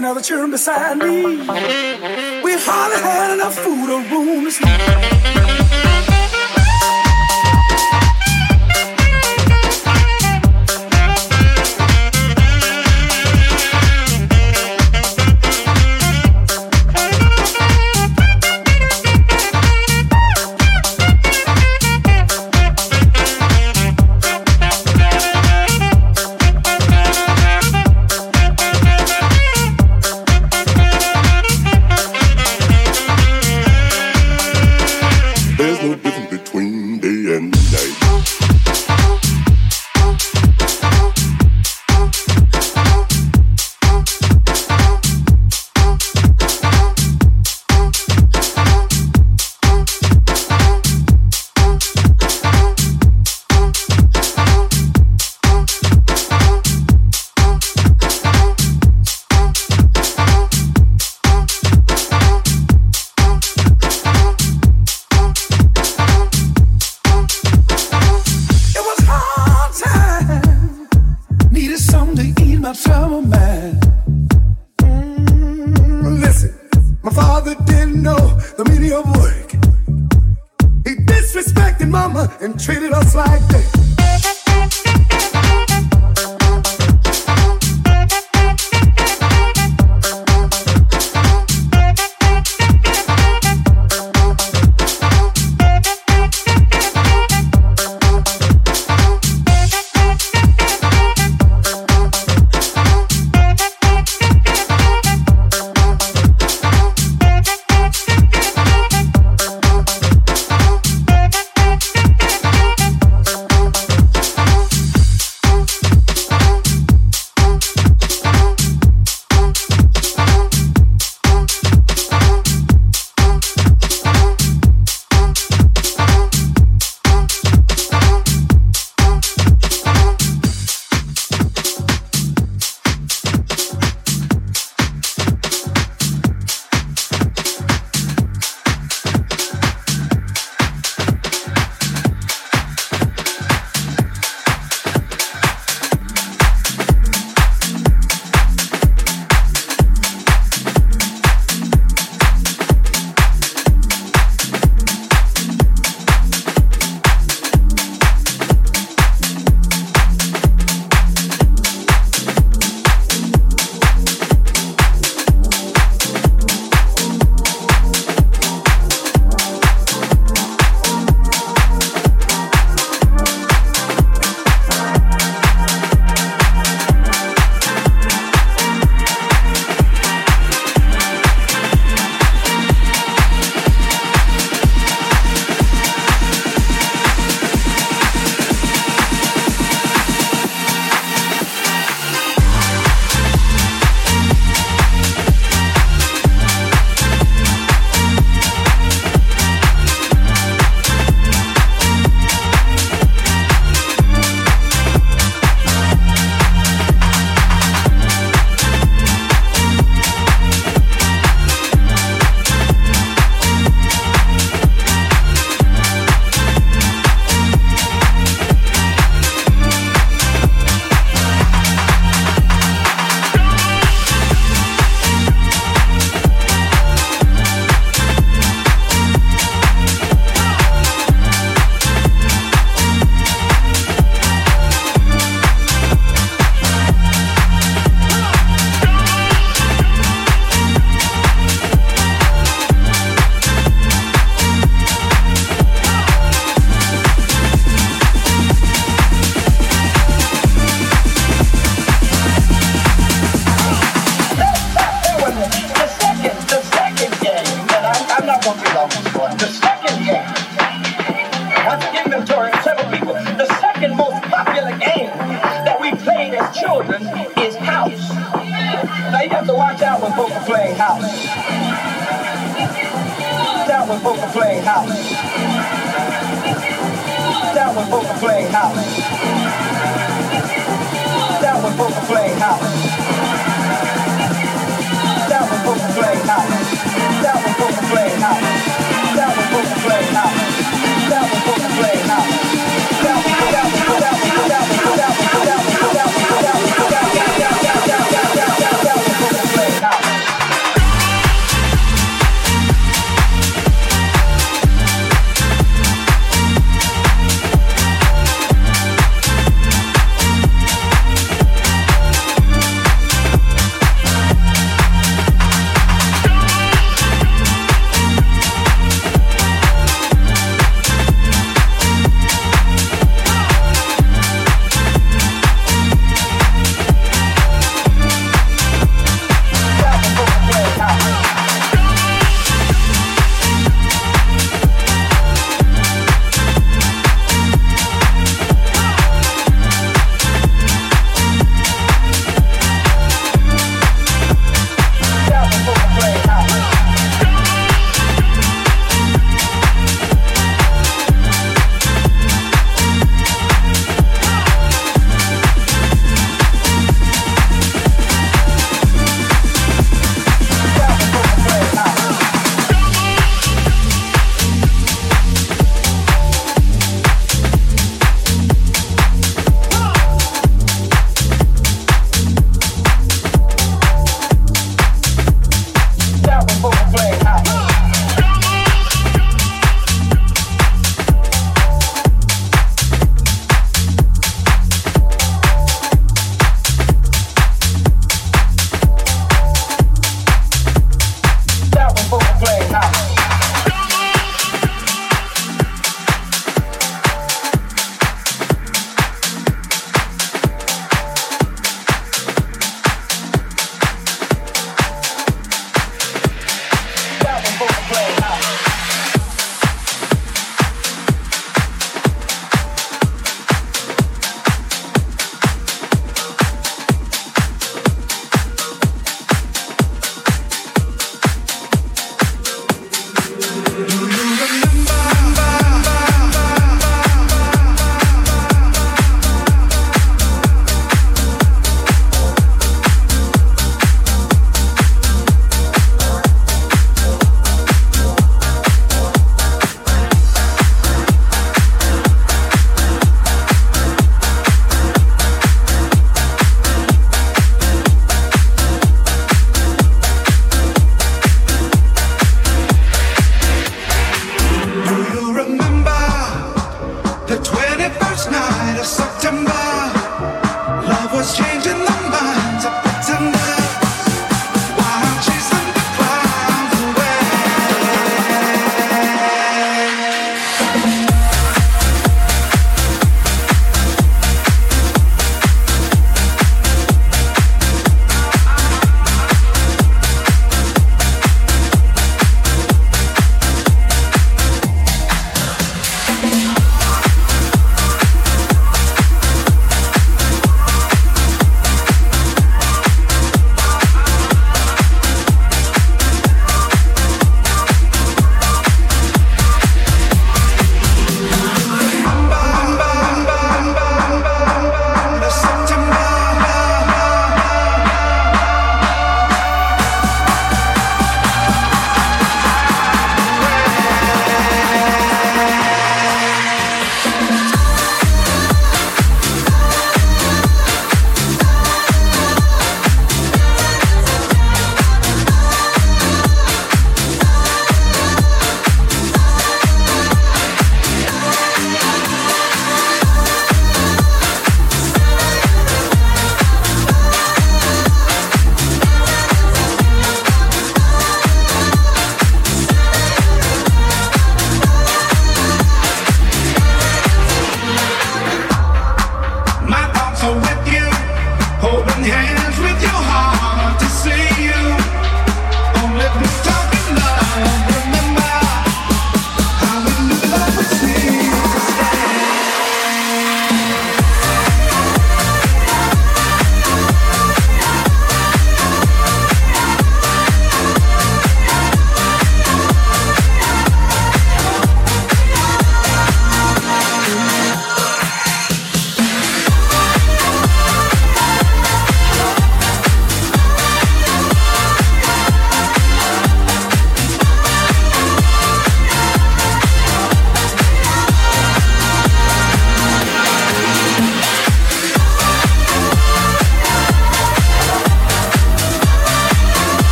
another children beside me. We've hardly had enough food the midnight.